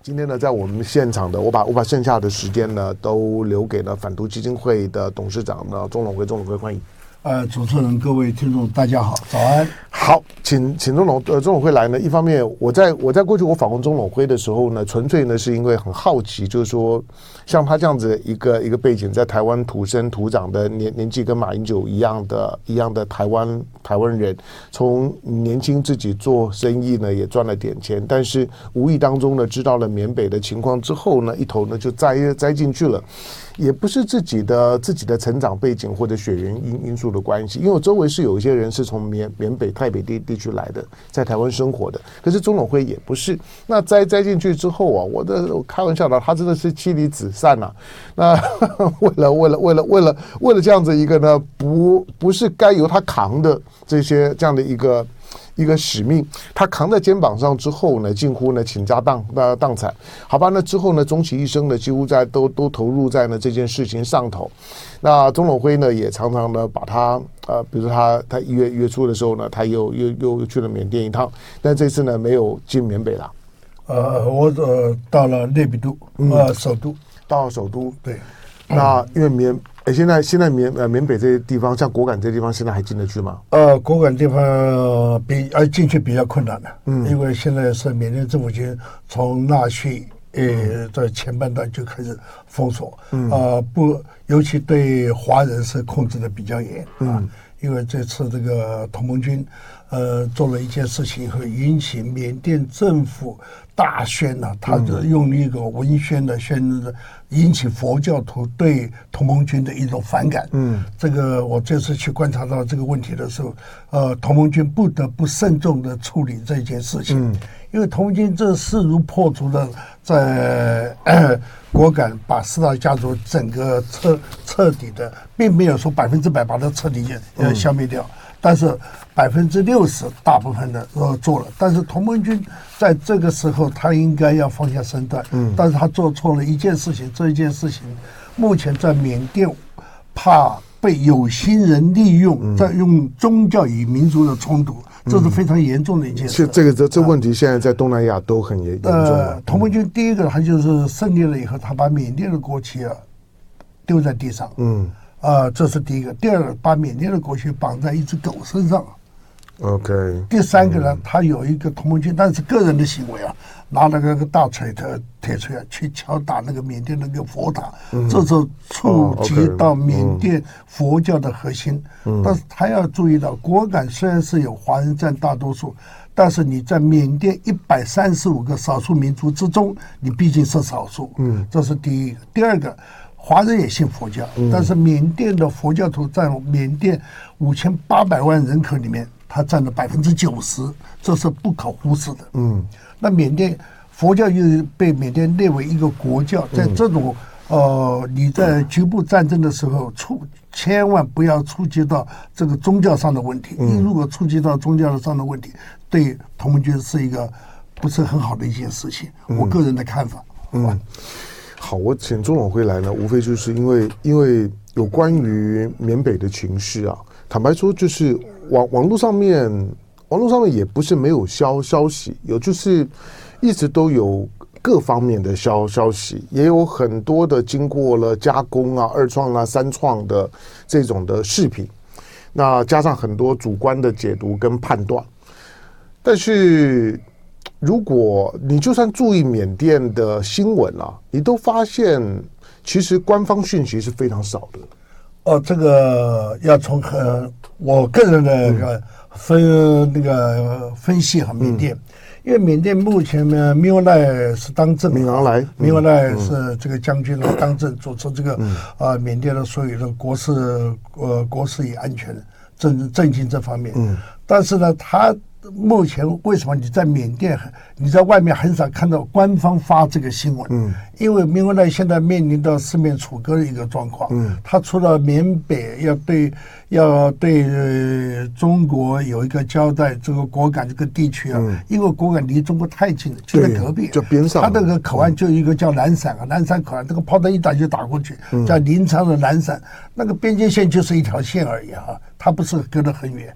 今天呢，在我们现场的，我把我把剩下的时间呢，都留给了反毒基金会的董事长呢，钟龙辉，钟龙辉欢迎。呃，主持人，各位听众，大家好，早安。好，请请钟 lon 呃钟 lon 辉来呢。一方面，我在我在过去我访问钟 lon 辉的时候呢，纯粹呢是因为很好奇，就是说像他这样子一个一个背景，在台湾土生土长的年年纪跟马英九一样的一样的台湾台湾人，从年轻自己做生意呢也赚了点钱，但是无意当中呢知道了缅北的情况之后呢，一头呢就栽栽进去了。也不是自己的自己的成长背景或者血缘因因素的关系，因为我周围是有一些人是从缅缅北泰北地地区来的，在台湾生活的。可是钟 lon 辉也不是。那栽栽进去之后啊，我的我开玩笑的，他真的是妻离子散啊。那 为了为了为了为了为了这样子一个呢，不不是该由他扛的这些这样的一个。一个使命，他扛在肩膀上之后呢，近乎呢倾家荡那荡产，好吧？那之后呢，终其一生呢，几乎在都都投入在呢这件事情上头。那钟 lon 辉呢，也常常呢把他呃，比如说他他一月一月初的时候呢，他又又又去了缅甸一趟，但这次呢没有进缅北了。呃，我呃到了内比都，呃，首都，到首都。对，那因为缅。现在现在缅呃缅北这些地方，像果敢这些地方，现在还进得去吗？呃，果敢地方比呃进去比较困难的，嗯，因为现在是缅甸政府军从纳粹呃在前半段就开始封锁，嗯，呃不，尤其对华人是控制的比较严，嗯，因为这次这个同盟军呃做了一件事情以后，引起缅甸政府。大宣呐，他就用一个文宣的宣的，引起佛教徒对同盟军的一种反感。嗯，这个我这次去观察到这个问题的时候，呃，同盟军不得不慎重的处理这件事情，因为同盟军这势如破竹的在果敢把四大家族整个彻彻底的，并没有说百分之百把它彻底呃消灭掉。但是百分之六十大部分的呃做了，但是同盟军在这个时候他应该要放下身段，嗯，但是他做错了一件事情，这一件事情目前在缅甸怕被有心人利用，在用宗教与民族的冲突，这是非常严重的一件事。这个这这问题现在在东南亚都很严严重。呃，同盟军第一个他就是胜利了以后，他把缅甸的国旗啊丢在地上，嗯。啊、呃，这是第一个。第二个，把缅甸的国旗绑在一只狗身上。OK。第三个呢，嗯、他有一个同盟军，但是个人的行为啊，拿了个个大锤头、铁锤啊，去敲打那个缅甸那个佛塔，嗯、这是触及到缅甸佛教的核心。嗯、但是他要注意到，果敢虽然是有华人占大多数，但是你在缅甸一百三十五个少数民族之中，你毕竟是少数。嗯，这是第一个。第二个。华人也信佛教，但是缅甸的佛教徒占缅甸五千八百万人口里面，他占了百分之九十，这是不可忽视的。嗯，那缅甸佛教又被缅甸列为一个国教，在这种呃，你在局部战争的时候，触千万不要触及到这个宗教上的问题。你如果触及到宗教上的问题，对同盟军是一个不是很好的一件事情。我个人的看法。嗯。好，我请钟 lon 辉来呢，无非就是因为因为有关于缅北的情绪啊，坦白说，就是网网络上面，网络上面也不是没有消消息，有就是一直都有各方面的消消息，也有很多的经过了加工啊、二创啊、三创的这种的视频，那加上很多主观的解读跟判断，但是。如果你就算注意缅甸的新闻啊，你都发现其实官方讯息是非常少的。哦，这个要从呃我个人的分那个分析哈，缅甸，因为缅甸目前呢，敏昂莱是当政，敏昂莱，敏昂莱是这个将军呢当政，主持这个啊缅甸的所有的国事呃国事与安全政政经这方面。嗯，但是呢，他。目前为什么你在缅甸，你在外面很少看到官方发这个新闻？嗯，因为敏昂莱现在面临到四面楚歌的一个状况。嗯，他除了缅北要对要对中国有一个交代，这个果敢这个地区啊，因为果敢离中国太近了，就在隔壁，就边上。他那个口岸就一个叫南伞啊，南伞口岸，这个炮弹一打就打过去，叫临沧的南伞，那个边界线就是一条线而已哈，它不是隔得很远。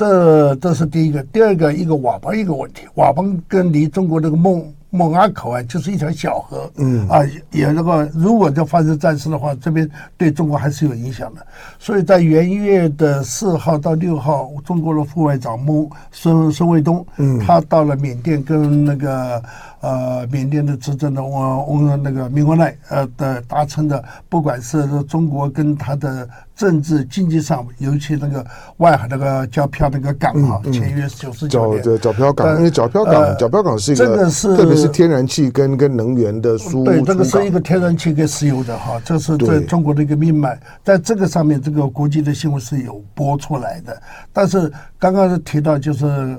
这这是第一个，第二个一个佤邦一个问题，佤邦跟离中国这个孟孟阿口岸就是一条小河，嗯啊，也那个如果就发生战事的话，这边对中国还是有影响的。所以在元月的四号到六号，中国的副外长孟孙孙卫东，嗯，他到了缅甸跟那个。呃，缅甸的执政的我我那个敏昂莱呃的达成的，不管是中国跟他的政治经济上，尤其那个外海那个皎漂那个港哈，签约九十九年。皎皎漂港，因为皎漂港，皎漂港是一个，这个是特别是天然气跟跟能源的输。对，这个是一个天然气跟石油的哈，这是在中国的一个命脉，在这个上面，这个国际的新闻是有播出来的。但是刚刚是提到就是。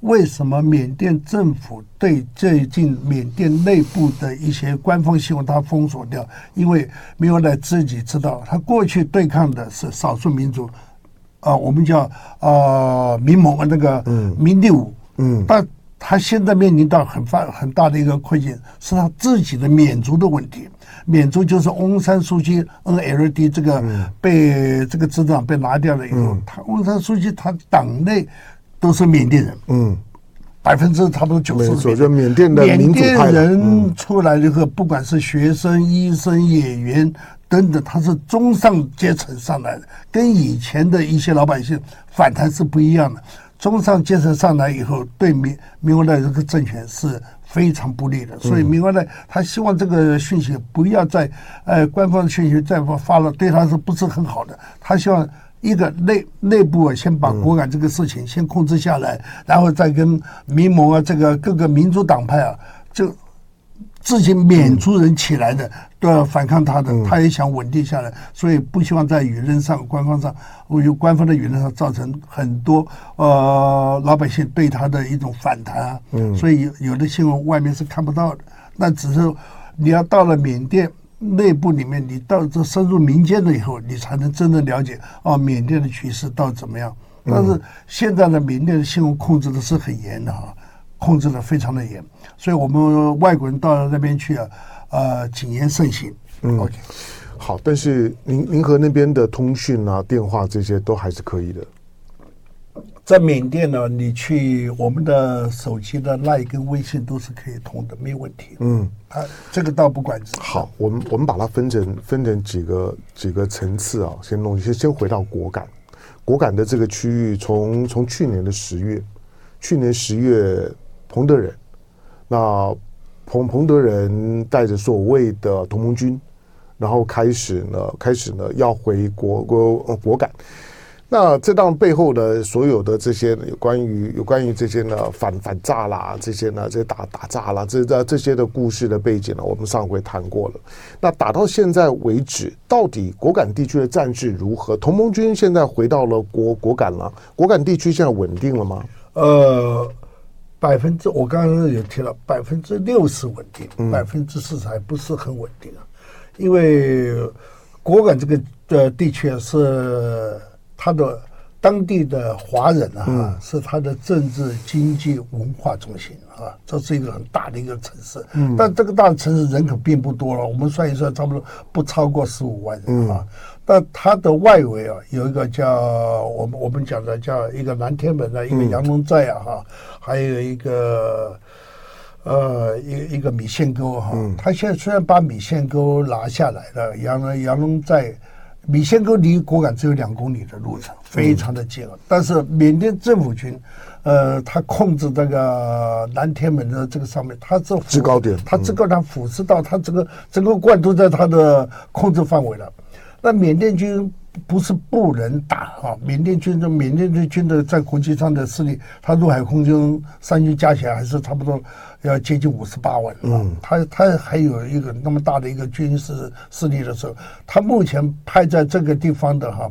为什么缅甸政府对最近缅甸内部的一些官方新闻他封锁掉？因为敏昂莱自己知道，他过去对抗的是少数民族，啊、呃，我们叫啊民盟那个民地五，嗯，但他现在面临到很发很大的一个困境，是他自己的缅族的问题。缅族就是翁山书记 NLD 这个被这个执政被拿掉了以后，他翁山书记他党内。都是缅甸人，嗯，百分之差不多九十。缅甸的缅甸人出来以后，不管是学生、医生、演员等等，他是中上阶层上来的，跟以前的一些老百姓反弹是不一样的。中上阶层上来以后，对敏敏昂莱这个政权是非常不利的。所以敏昂莱他希望这个讯息不要再，呃，官方的讯息再发发了，对他是不是很好的？他希望。一个内内部啊，先把果敢这个事情先控制下来，然后再跟民盟啊，这个各个民主党派啊，就自己缅族人起来的都要反抗他的，他也想稳定下来，所以不希望在舆论上、官方上，有官方的舆论上造成很多呃老百姓对他的一种反弹啊。所以有的新闻外面是看不到的，那只是你要到了缅甸。内部里面，你到这深入民间了以后，你才能真正了解啊，缅甸的局势到底怎么样。但是现在的缅甸的新闻控制的是很严的哈，控制的非常的严，所以我们外国人到了那边去啊，呃，谨言慎行。嗯，OK，好，但是您您和那边的通讯啊、电话这些都还是可以的。在缅甸呢，你去我们的手机的 LINE 跟微信都是可以通的，没有问题。嗯，啊，这个倒不管事。好，我们我们把它分成分成几个几个层次啊，先弄先先回到果敢，果敢的这个区域从，从从去年的十月，去年十月彭德仁，那彭彭德仁带着所谓的同盟军，然后开始呢开始呢要回国国、呃果敢。那这档背后的所有的这些有关于有关于这些呢反反诈啦，这些呢这些打打诈啦，这这这些的故事的背景呢，我们上回谈过了。那打到现在为止，到底果敢地区的战事如何？同盟军现在回到了果果敢了，果敢地区现在稳定了吗？呃，百分之我刚刚也提了，百分之六十稳定，百分之四十还不是很稳定啊，因为果敢这个的地区是。他的当地的华人啊，是他的政治、经济、文化中心啊，这是一个很大的一个城市。嗯，但这个大的城市人口并不多了，我们算一算，差不多不超过十五万人啊。但它的外围啊，有一个叫我们我们讲的叫一个南天门的一个羊龙寨啊，哈，还有一个呃一一个米线沟哈。他现在虽然把米线沟拿下来了，羊羊龙寨。米线沟离果敢只有两公里的路程，非常的近。嗯、但是缅甸政府军，呃，他控制这个南天门的这个上面，他是制高点，他制高点俯视到他整个整个贯都在他的控制范围了。那缅甸军不是不能打啊，缅甸军的缅甸的军的在国际上的势力，他陆海空军三军加起来还是差不多。要接近五十八万，嗯，他他还有一个那么大的一个军事势力的时候，他目前派在这个地方的哈，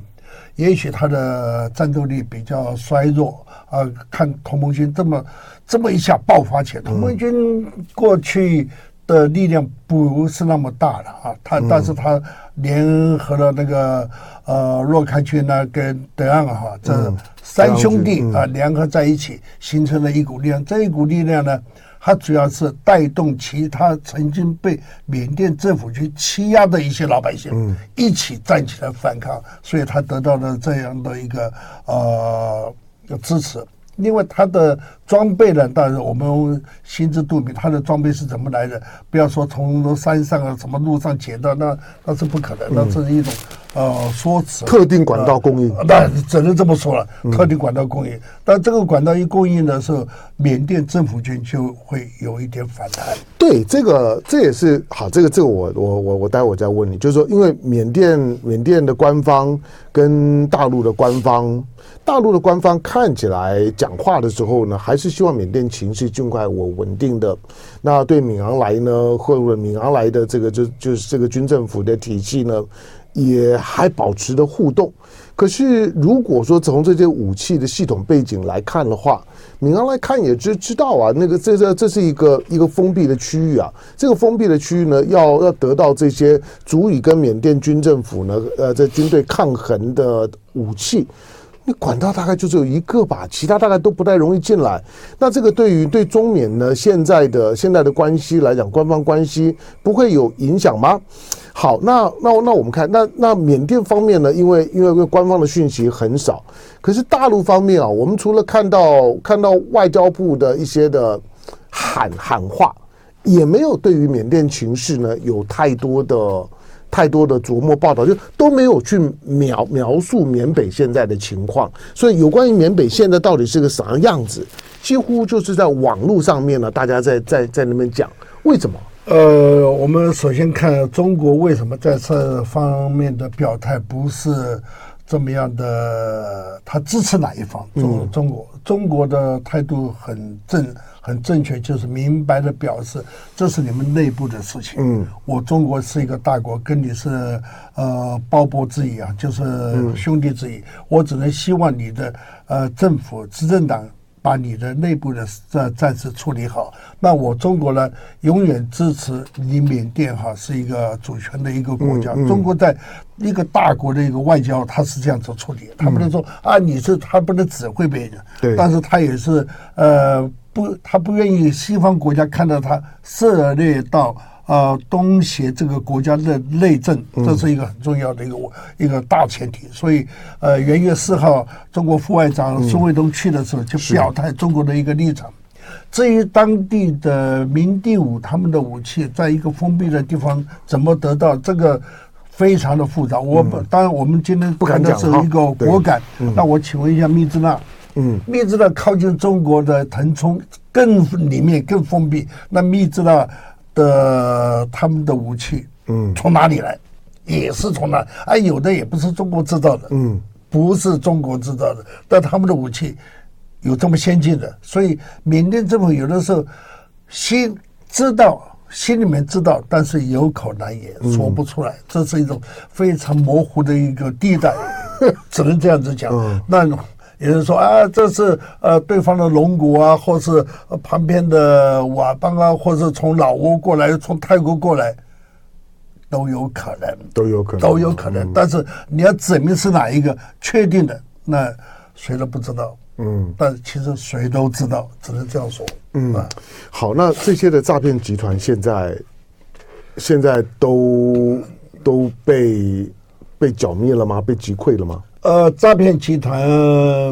也许他的战斗力比较衰弱啊。看同盟军这么这么一下爆发起来，同盟军过去的力量不是那么大了啊，他但是他联合了那个呃若开军呢跟德昂哈这三兄弟啊联合在一起，形成了一股力量，这一股力量呢。它主要是带动其他曾经被缅甸政府去欺压的一些老百姓，一起站起来反抗，所以他得到了这样的一个呃支持。另外，他的装备呢，当然我们心知肚明，他的装备是怎么来的？不要说从山上啊、什么路上捡到，那那是不可能，那这是一种呃说辞。特定管道供应，那只能这么说了。特定管道供应，但这个管道一供应的时候，缅甸政府军就会有一点反弹。对，这个这也是好，这个这个我我我我待会再问你，就是说，因为缅甸缅甸的官方跟大陆的官方。大陆的官方看起来讲话的时候呢，还还是希望缅甸情势尽快稳稳定的。那对敏昂莱呢，或者敏昂莱的这个就就是这个军政府的体系呢，也还保持着互动。可是如果说从这些武器的系统背景来看的话，敏昂莱看也知知道啊，那个这这这是一个一个封闭的区域啊，这个封闭的区域呢，要要得到这些足以跟缅甸军政府呢，呃，在军队抗衡的武器。你管道大概就只有一个吧，其他大概都不太容易进来。那这个对于对中缅呢现在的现在的关系来讲，官方关系不会有影响吗？好，那那那我们看，那那缅甸方面呢，因为因为官方的讯息很少，可是大陆方面啊，我们除了看到看到外交部的一些的喊喊话，也没有对于缅甸情势呢有太多的。太多的琢磨报道，就都没有去描描述缅北现在的情况，所以有关于缅北现在到底是个啥样子，几乎就是在网络上面呢，大家在在在那边讲，为什么？呃，我们首先看中国为什么在这方面的表态不是这么样的，他支持哪一方？中中国中国的态度很正。很正确，就是明白的表示，这是你们内部的事情。嗯，我中国是一个大国，跟你是呃胞薄之谊啊，就是兄弟之谊。我只能希望你的呃政府执政党把你的内部的这暂时处理好。那我中国呢，永远支持你缅甸哈是一个主权的一个国家。中国在一个大国的一个外交，他是这样子处理，他不能说啊，你是他不能指挥别人，对，但是他也是呃。不，他不愿意西方国家看到他涉猎到呃东协这个国家的内政，这是一个很重要的一个一个大前提。所以，呃，元月四号，中国副外长孙卫东去的时候就表态中国的一个立场。至于当地的民地武他们的武器在一个封闭的地方怎么得到，这个非常的复杂。我当然我们今天谈的是一个果敢，那我请问一下密支那。嗯，密支那靠近中国的腾冲更里面更封闭，那密支那的他们的武器，嗯，从哪里来？也是从哪？啊，有的也不是中国制造的，嗯，不是中国制造的，但他们的武器有这么先进的，所以缅甸政府有的时候心知道，心里面知道，但是有口难言，说不出来，这是一种非常模糊的一个地带，只能这样子讲。那。有人说啊，这是呃对方的龙骨啊，或是旁边的瓦邦啊，或是从老挝过来，从泰国过来，都有可能，都有可能，都有可能。但是你要指明是哪一个确定的，那谁都不知道。嗯，但其实谁都知道，只能这样说。嗯，好，那这些的诈骗集团现在现在都都被被剿灭了吗？被击溃了吗？呃，诈骗集团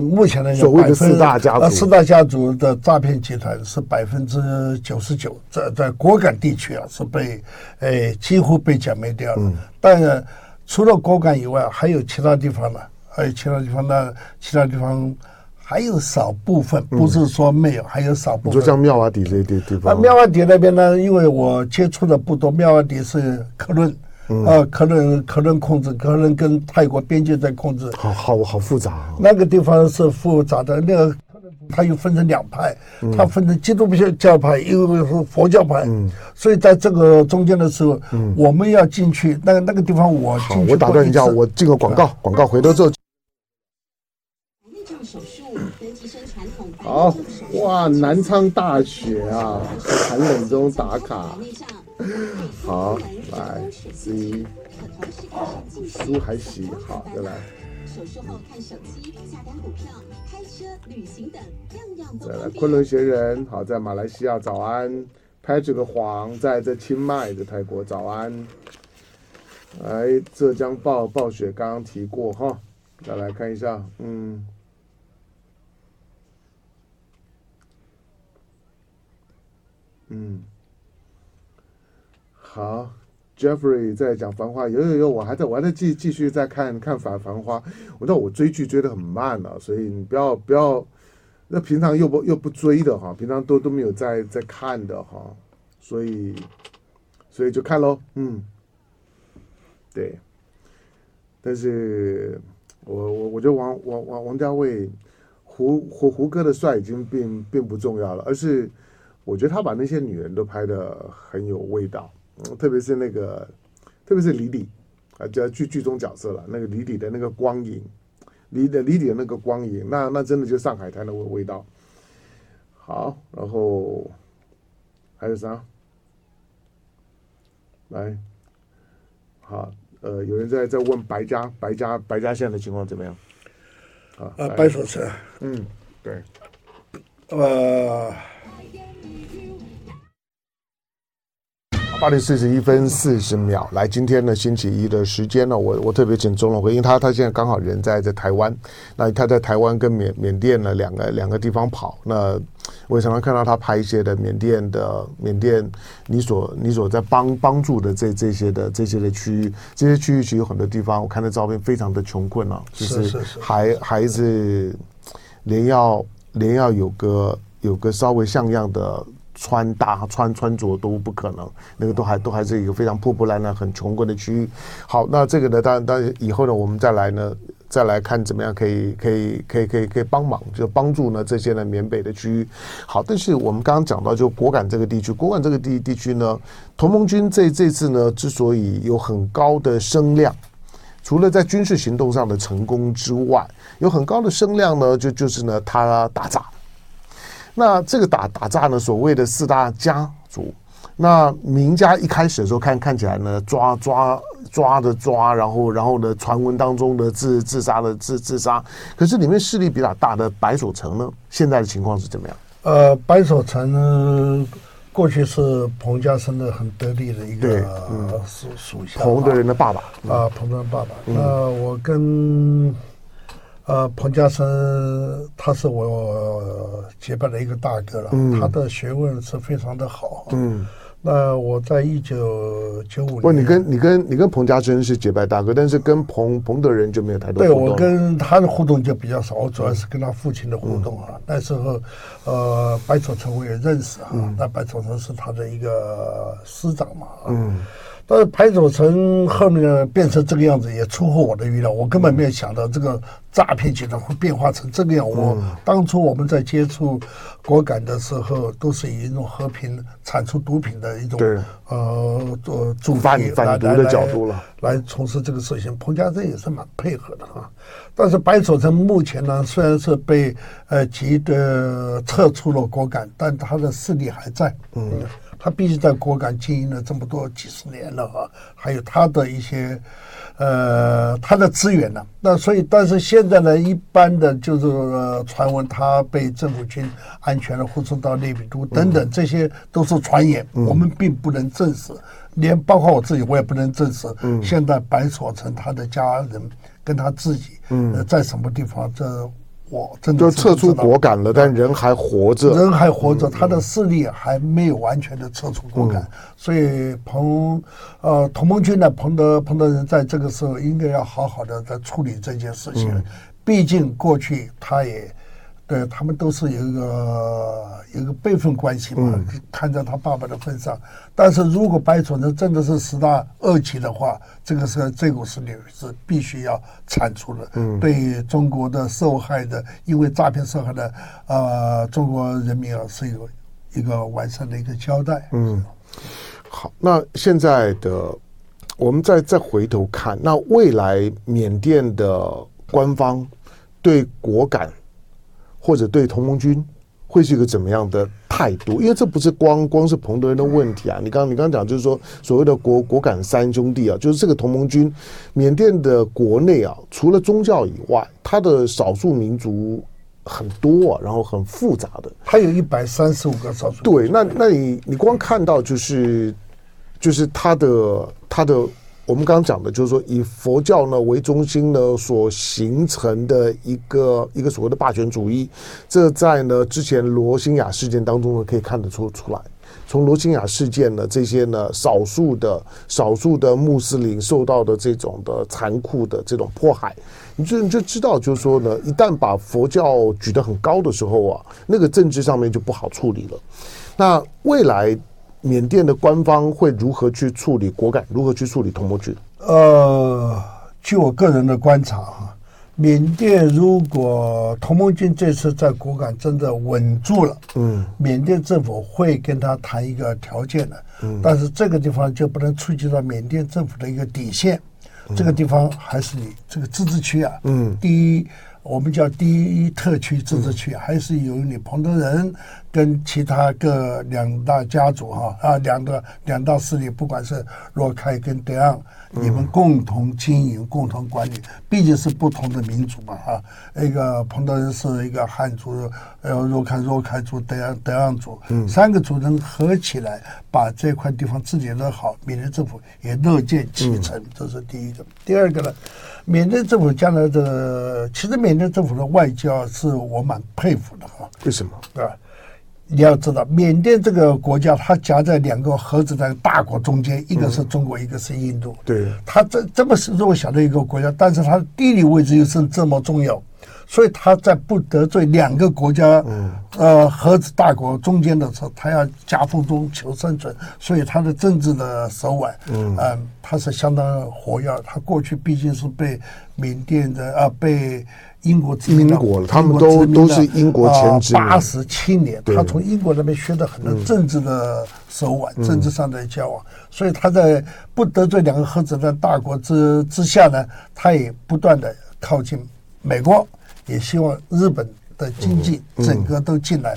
目前来讲，所谓的四大家族，四大家族的诈骗集团是百分之九十九，在在果敢地区啊是被，诶几乎被剿灭掉了。嗯、但除了果敢以外，还有其他地方呢？还有其他地方呢？其他地方还有少部分，不是说没有，嗯、还有少部分。就像妙瓦底这些地方。啊，妙瓦底那边呢？因为我接触的不多，妙瓦底是克伦。嗯、啊，可能可能控制，可能跟泰国边界在控制，好好好复杂、哦。那个地方是复杂的，那个它又分成两派，它、嗯、分成基督教派，又是佛教派，嗯、所以在这个中间的时候，嗯、我们要进去，那个那个地方我进去好，我打断一下，我进个广告，广告回头之后。好哇，南昌大雪啊，在寒冷中打卡。好，来，C，书还洗，好，再来。手术后看手机、下单股票、开车、旅行等，样样都。再来，昆仑学人，好，在马来西亚早安。拍这个黄，在这清迈的泰国早安。来，浙江暴暴雪刚刚提过哈，再来看一下，嗯。嗯，好，Jeffrey 在讲《繁花》，有有有，我还在我还在继继续在看看《繁繁花》，我知道我追剧追的很慢了，所以你不要不要，那平常又不又不追的哈，平常都都没有在在看的哈，所以所以就看喽，嗯，对，但是我我我觉得王王王王家卫胡胡胡歌的帅已经并并不重要了，而是。我觉得他把那些女人都拍的很有味道，嗯，特别是那个，特别是李李啊，叫剧剧中角色了，那个李李的那个光影，李的李李的那个光影，那那真的就上海滩的味味道。好，然后还有啥？来，好，呃，有人在在问白家白家白家现在的情况怎么样？啊，呃，白手城，嗯，对，呃。八点四十一分四十秒，来，今天呢星期一的时间呢，我我特别请钟 lon 辉，因为他他现在刚好人在在台湾，那他在台湾跟缅缅甸呢两个两个地方跑，那我也常常看到他拍一些的缅甸的缅甸你所你所在帮帮助的这这些的这些的区域，这些区域其实有很多地方，我看的照片非常的穷困啊，就是。孩孩子连要连要有个有个稍微像样的。穿搭穿穿着都不可能，那个都还都还是一个非常破破烂烂、很穷困的区域。好，那这个呢，当然当然以后呢，我们再来呢，再来看怎么样可以可以可以可以可以帮忙，就帮助呢这些呢缅北的区域。好，但是我们刚刚讲到，就果敢这个地区，果敢这个地地区呢，同盟军这这次呢之所以有很高的声量，除了在军事行动上的成功之外，有很高的声量呢，就就是呢他打仗。那这个打打诈呢，所谓的四大家族，那名家一开始的时候看看起来呢，抓抓抓的抓，然后然后呢，传闻当中的自自杀的自自杀，可是里面势力比较大的白守成呢，现在的情况是怎么样？呃，白守成呢，过去是彭家声的很得力的一个属属、嗯、下，彭德仁的爸爸啊，彭德仁爸爸。那、嗯、我跟。呃，彭家声他是我结拜的一个大哥了，嗯、他的学问是非常的好。嗯，那我在一九九五年，不，你跟你跟你跟彭家声是结拜大哥，但是跟彭彭德仁就没有太多互动。对，我跟他的互动就比较少，我主要是跟他父亲的互动啊。嗯、那时候，呃，白楚成我也认识啊，嗯、那白楚成是他的一个师长嘛。嗯。但是白守成后面变成这个样子，也出乎我的预料。我根本没有想到这个诈骗集团会变化成这个样。我当初我们在接触果敢的时候，都是以一种和平铲除毒品的一种呃做主反反毒的角度了，来从事这个事情。彭家珍也是蛮配合的哈。但是白守成目前呢，虽然是被呃急的撤出了果敢，但他的势力还在。嗯。他毕竟在果敢经营了这么多几十年了啊，还有他的一些，呃，他的资源呢。那所以，但是现在呢，一般的就是传闻他被政府军安全的护送到内比都等等，这些都是传言，我们并不能证实，连包括我自己，我也不能证实。现在白所成他的家人跟他自己，呃，在什么地方这。我真的就撤出果敢了，但人还活着，人还活着，他的势力还没有完全的撤出果敢，所以彭呃同盟军的彭德彭德仁在这个时候应该要好好的在处理这件事情，毕竟过去他也。对他们都是有一个有一个辈分关系嘛，嗯、看在他爸爸的份上。但是如果白楚能真的是十大恶极的话，这个是这股势力是必须要铲除的。嗯，对中国的受害的，因为诈骗受害的呃中国人民啊，是有一个完善的一个交代。嗯，好，那现在的我们再再回头看，那未来缅甸的官方对果敢。或者对同盟军会是一个怎么样的态度？因为这不是光光是彭德仁的问题啊！你刚你刚讲就是说所谓的果果敢三兄弟啊，就是这个同盟军，缅甸的国内啊，除了宗教以外，它的少数民族很多啊，然后很复杂的，它有一百三十五个少数。对，那那你你光看到就是就是他的他的我们刚刚讲的，就是说以佛教呢为中心呢所形成的一个一个所谓的霸权主义，这在呢之前罗兴亚事件当中呢可以看得出出来。从罗兴亚事件呢，这些呢少数的少数的穆斯林受到的这种的残酷的这种迫害，你就你就知道，就是说呢，一旦把佛教举得很高的时候啊，那个政治上面就不好处理了。那未来缅甸的官方会如何去处理果敢，如何去处理同盟军？呃，据我个人的观察哈。缅甸如果同盟军这次在果敢真的稳住了，嗯，缅甸政府会跟他谈一个条件的，嗯，但是这个地方就不能触及到缅甸政府的一个底线，这个地方还是你这个自治区啊，嗯，第一。我们叫第一特区自治区，还是由你彭德仁跟其他各两大家族哈啊两个两大势力，不管是若开跟德昂，你们共同经营、共同管理，毕竟是不同的民族嘛哈。那个彭德仁是一个汉族，呃，若开若开族，德昂德昂族，三个族人合起来把这块地方治理得好，缅甸政府也乐见其成，这是第一个。第二个呢？缅甸政府将来的，其实缅甸政府的外交是我蛮佩服的哈。为什么？对吧？你要知道，缅甸这个国家，它夹在两个核子弹大国中间，一个是中国，一个是印度。对。它这这么弱小的一个国家，但是它的地理位置又是这么重要。所以它在不得罪两个国家，呃，核子大国中间的时候，它要夹缝中求生存，所以它的政治的手腕，嗯，它是相当活跃。它过去毕竟是被缅甸的啊，被英国殖民，英国他们都都是英国前殖民。八十七年，他从英国那边学的很多政治的手腕，政治上的交往，所以他在不得罪两个核子的大国之之下呢，他也不断的靠近美国。也希望日本的经济整个都进来，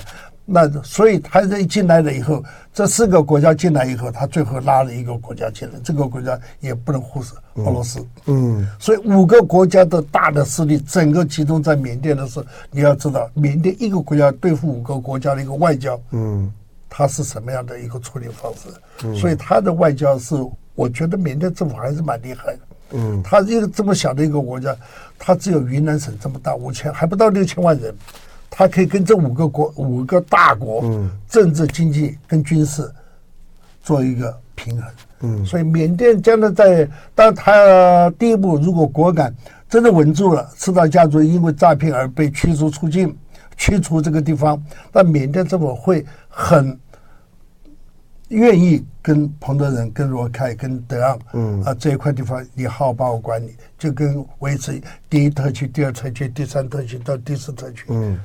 那所以他这一进来了以后，这四个国家进来以后，他最后拉了一个国家进来，这个国家也不能忽视俄罗斯。嗯，所以五个国家的大的势力整个集中在缅甸的时候，你要知道，缅甸一个国家对付五个国家的一个外交，嗯，它是什么样的一个处理方式？所以他的外交是，我觉得缅甸政府还是蛮厉害的。嗯，他一个这么小的一个国家，他只有云南省这么大，五千还不到六千万人，他可以跟这五个国五个大国，嗯，政治、经济跟军事做一个平衡。嗯，所以缅甸将来在当他第一步，如果果敢真的稳住了，赤道家族因为诈骗而被驱逐出境，驱逐这个地方，那缅甸政府会很。愿意跟彭德仁、跟罗凯、跟德昂，嗯啊这一块地方，你好好把我管理，就跟维持第一特区、第二特区、第三特区到第四特区，嗯，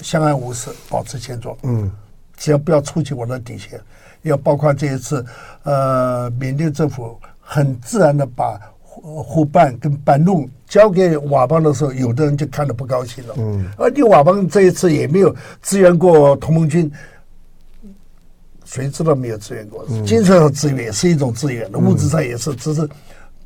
相安无事，保持现状，嗯，只要不要触及我的底线，要包括这一次，呃，缅甸政府很自然的把呼办跟班弄交给佤邦的时候，有的人就看得不高兴了，嗯，而你佤邦这一次也没有支援过同盟军。谁知道没有支援过？精神上支援也是一种支援的，物质上也是，只是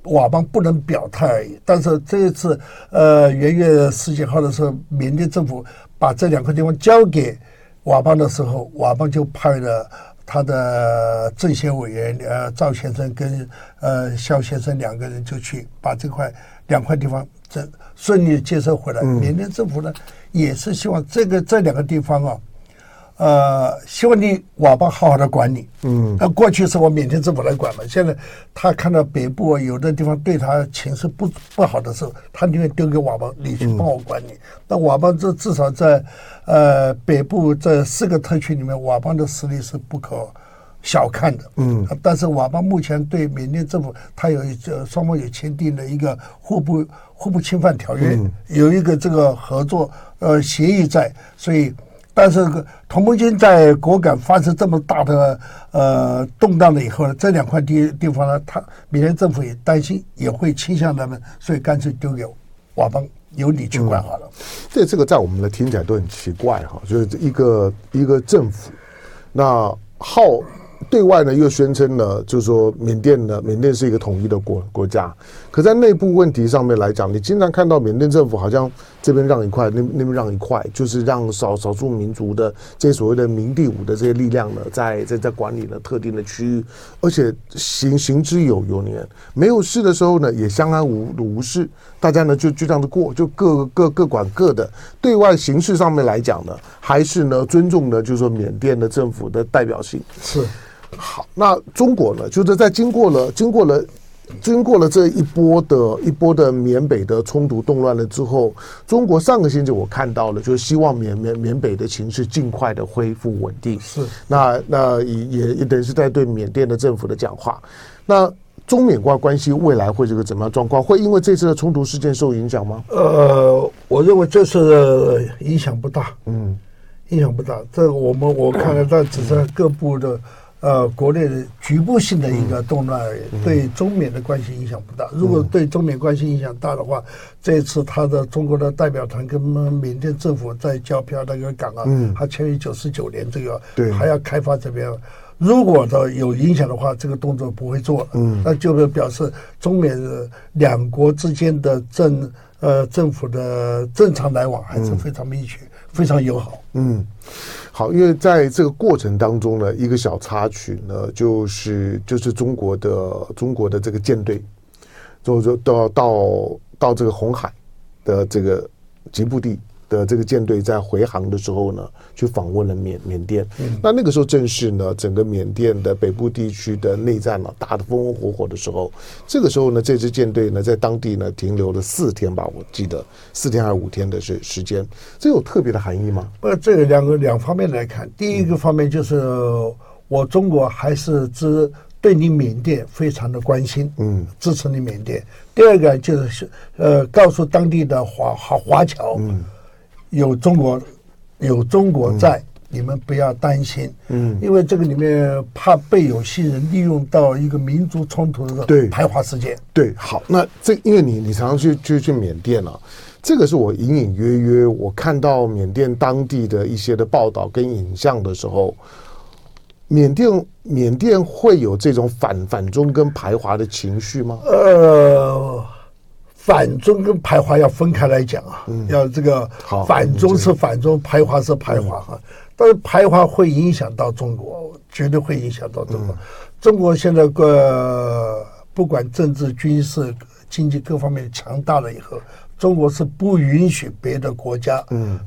佤邦不能表态而已。但是这一次，呃，元月十几号的时候，缅甸政府把这两块地方交给佤邦的时候，佤邦就派了他的政协委员呃赵先生跟呃肖先生两个人就去把这块两块地方这顺利接收回来。缅甸政府呢也是希望这个这两个地方啊。呃，希望你佤邦好好的管理。嗯，那过去是我缅甸政府来管嘛，现在他看到北部有的地方对他情势不不好的时候，他宁愿丢给佤邦，你去帮我管理。嗯、那佤邦这至少在呃北部这四个特区里面，佤邦的实力是不可小看的。嗯，但是佤邦目前对缅甸政府，他有一个双方有签订的一个互不互不侵犯条约，嗯、有一个这个合作呃协议在，所以。但是同盟军在果敢发生这么大的呃动荡了以后呢，这两块地地方呢，他缅甸政府也担心也会倾向他们，所以干脆丢给佤邦由你去管好了。这、这个在我们的听起来都很奇怪哈，就是一个一个政府，那号对外呢又宣称呢，就是说缅甸呢，缅甸是一个统一的国国家。可在内部问题上面来讲，你经常看到缅甸政府好像这边让一块，那那边让一块，就是让少少数民族的这些所谓的明第五的这些力量呢，在在在管理了特定的区域，而且行行之有有年，没有事的时候呢，也相安无无事，大家呢就就这样子过，就各各各管各的。对外形式上面来讲呢，还是呢尊重呢，就是说缅甸的政府的代表性是。好，那中国呢？就是在经过了、经过了、经过了这一波的一波的缅北的冲突动乱了之后，中国上个星期我看到了，就是希望缅缅缅北的情势尽快的恢复稳定。是，那那也也也等于是在对缅甸的政府的讲话。那中缅关关系未来会是个怎么样状况？会因为这次的冲突事件受影响吗？呃，我认为这次影响不大。嗯，影响不大。这个我们我看了，但只是各部的。呃，国内的局部性的一个动乱而已，对中缅的关系影响不大。如果对中缅关系影响大的话，这一次他的中国的代表团跟缅甸政府在交漂那个港啊，他签于九十九年这个，还要开发这边。如果的有影响的话，这个动作不会做了。那就是表示中缅两国之间的政呃政府的正常来往还是非常密切。非常友好，嗯，好，因为在这个过程当中呢，一个小插曲呢，就是就是中国的中国的这个舰队，就就到到到这个红海的这个吉布地。的这个舰队在回航的时候呢，去访问了缅缅甸。嗯、那那个时候正是呢，整个缅甸的北部地区的内战呢，打得风风火火的时候。这个时候呢，这支舰队呢，在当地呢停留了四天吧，我记得四天还是五天的时时间。这有特别的含义吗？不，这个两个两方面来看。第一个方面就是，我中国还是支对你缅甸非常的关心，嗯，支持你缅甸。第二个就是呃，告诉当地的华华华侨，嗯。有中国，有中国在，嗯、你们不要担心。嗯，因为这个里面怕被有些人利用到一个民族冲突的对排华事件。对，好，那这因为你你常常去去去缅甸啊，这个是我隐隐约约我看到缅甸当地的一些的报道跟影像的时候，缅甸缅甸会有这种反反中跟排华的情绪吗？呃。反中跟排华要分开来讲啊，嗯、要这个反中是反中，排华是排华哈。但是排华会影响到中国，绝对会影响到中国。嗯、中国现在个不管政治、军事、经济各方面强大了以后，中国是不允许别的国家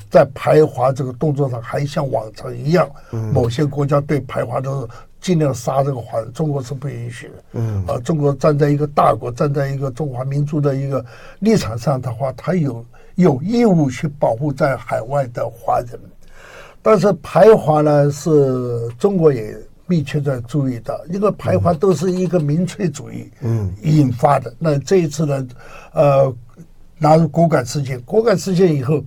在排华这个动作上还像往常一样。某些国家对排华都是。尽量杀这个华人，中国是不允许的。嗯，啊，中国站在一个大国，站在一个中华民族的一个立场上的话，他有有义务去保护在海外的华人。但是排华呢，是中国也密切在注意到，因为排华都是一个民粹主义嗯引发的。那这一次呢，呃，拿入果敢事件，果敢事件以后。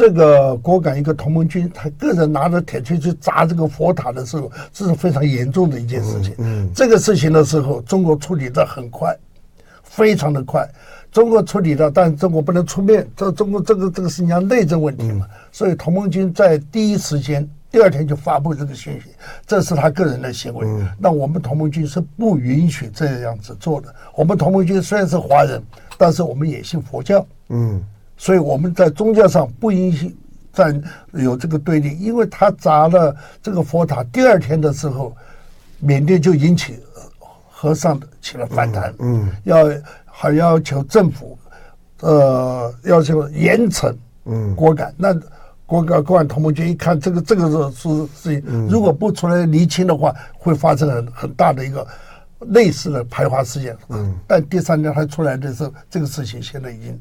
这个果敢一个同盟军，他个人拿着铁锤去砸这个佛塔的时候，这是非常严重的一件事情。嗯，嗯，这个事情的时候，中国处理的很快，非常的快。中国处理的，但中国不能出面，这中国这个这个是人家内政问题嘛。嗯、所以同盟军在第一时间，第二天就发布这个讯息，这是他个人的行为。嗯、那我们同盟军是不允许这样子做的。我们同盟军虽然是华人，但是我们也信佛教。嗯。所以我们在宗教上不允许再有这个对立，因为他砸了这个佛塔，第二天的时候，缅甸就引起和尚起了反弹，嗯，嗯要还要求政府，呃，要求严惩，嗯，果敢。那果敢果敢同盟军一看这个这个是是事情，如果不出来厘清的话，会发生很很大的一个类似的排华事件。嗯，但第三天还出来的时候，这个事情现在已经。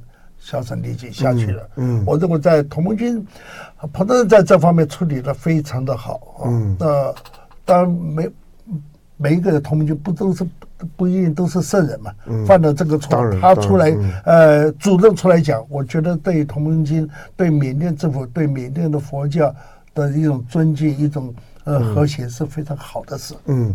销声匿迹下去了。嗯，我认为在同盟军，彭德在这方面处理的非常的好。嗯，那当然每每一个同盟军不都是不一定都是圣人嘛。嗯，犯了这个错，他出来呃主动出来讲，我觉得对同盟军、对缅甸政府、对缅甸的佛教的一种尊敬，一种。呃，和谐是非常好的事。嗯，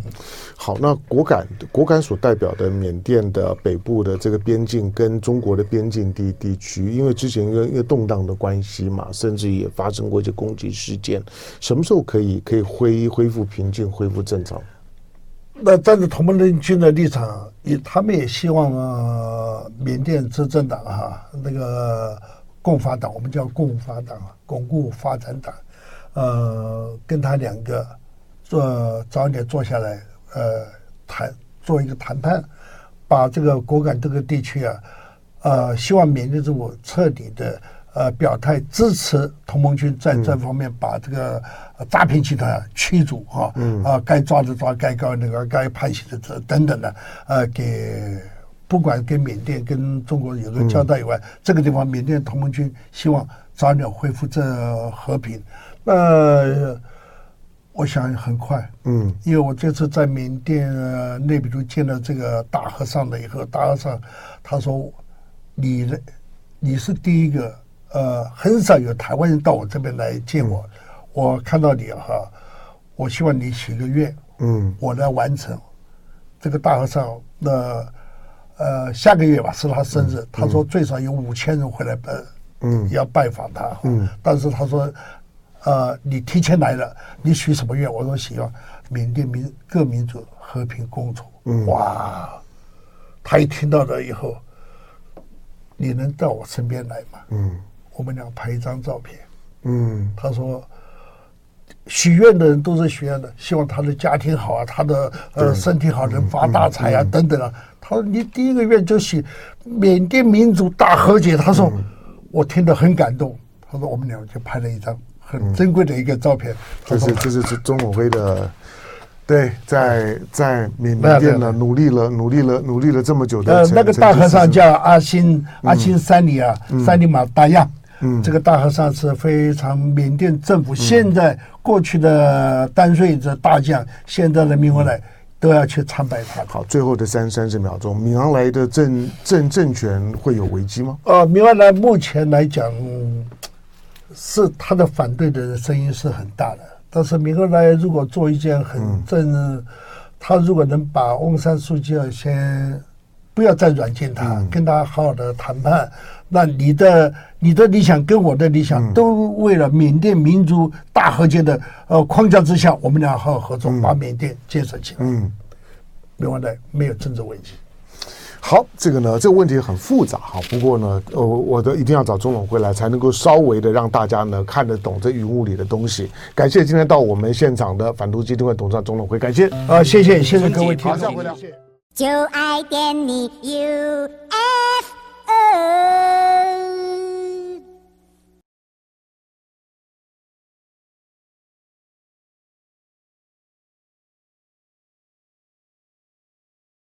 好，那果敢果敢所代表的缅甸的北部的这个边境跟中国的边境地地区，因为之前因为因为动荡的关系嘛，甚至也发生过一些攻击事件，什么时候可以可以恢恢复平静、恢复正常？那站在同盟军的立场，也他们也希望啊，缅甸执政党哈，那个共发党，我们叫共发党啊，巩固发展党，呃，跟他两个做早点坐下来，呃，谈做一个谈判，把这个果敢这个地区啊，呃，希望缅甸政府彻底的。呃，表态支持同盟军在这方面把这个诈骗集团驱逐啊，啊，该抓的抓，该告那个该判刑的这等等的，呃，给不管跟缅甸跟中国有个交代以外，这个地方缅甸同盟军希望早点恢复这和平。那我想很快，嗯，因为我这次在缅甸内比都见了这个大和尚了以后，大和尚他说：“你的你是第一个。”呃，很少有台湾人到我这边来见我。我看到你哈，我希望你许个愿，嗯，我来完成。这个大和尚，那呃，下个月吧是他生日，他说最少有五千人回来拜，嗯，要拜访他，嗯。但是他说，呃，你提前来了，你许什么愿？我说希望缅甸民各民族和平共处。嗯，哇，他一听到了以后，你能到我身边来吗？嗯。我们俩拍一张照片。嗯，他说，许愿的人都是许愿的，希望他的家庭好啊，他的呃身体好，能发大财啊，嗯嗯、等等啊。他说，你第一个愿就许缅甸民族大和解。他说，嗯、我听得很感动。他说，我们俩就拍了一张很珍贵的一个照片。这是这是钟永辉的，对，在在缅甸呢努力了努力了努力了这么久的。呃，那个大和尚叫阿新阿新三里啊，三里马达亚。嗯，这个大和尚是非常缅甸政府现在过去的丹瑞的大将，现在的敏昂莱都要去参拜他。好，最后的三三十秒钟，敏昂莱的政政政权会有危机吗？呃，敏昂莱目前来讲是他的反对的声音是很大的，但是敏昂莱如果做一件很正，嗯、他如果能把翁山苏姬先不要再软禁他，嗯、跟他好好的谈判。那你的你的理想跟我的理想都为了缅甸民族大和解的呃框架之下，我们俩好好合作，把缅甸建设起来。嗯，没问题，没有政治危机。好，这个呢，这个问题很复杂哈。不过呢，呃，我的一定要找钟总回来，才能够稍微的让大家呢看得懂这云雾里的东西。感谢今天到我们现场的反毒基金会董事长钟总辉，感谢。啊，谢谢，谢谢各位听众。好，下回来。就爱点你 UFO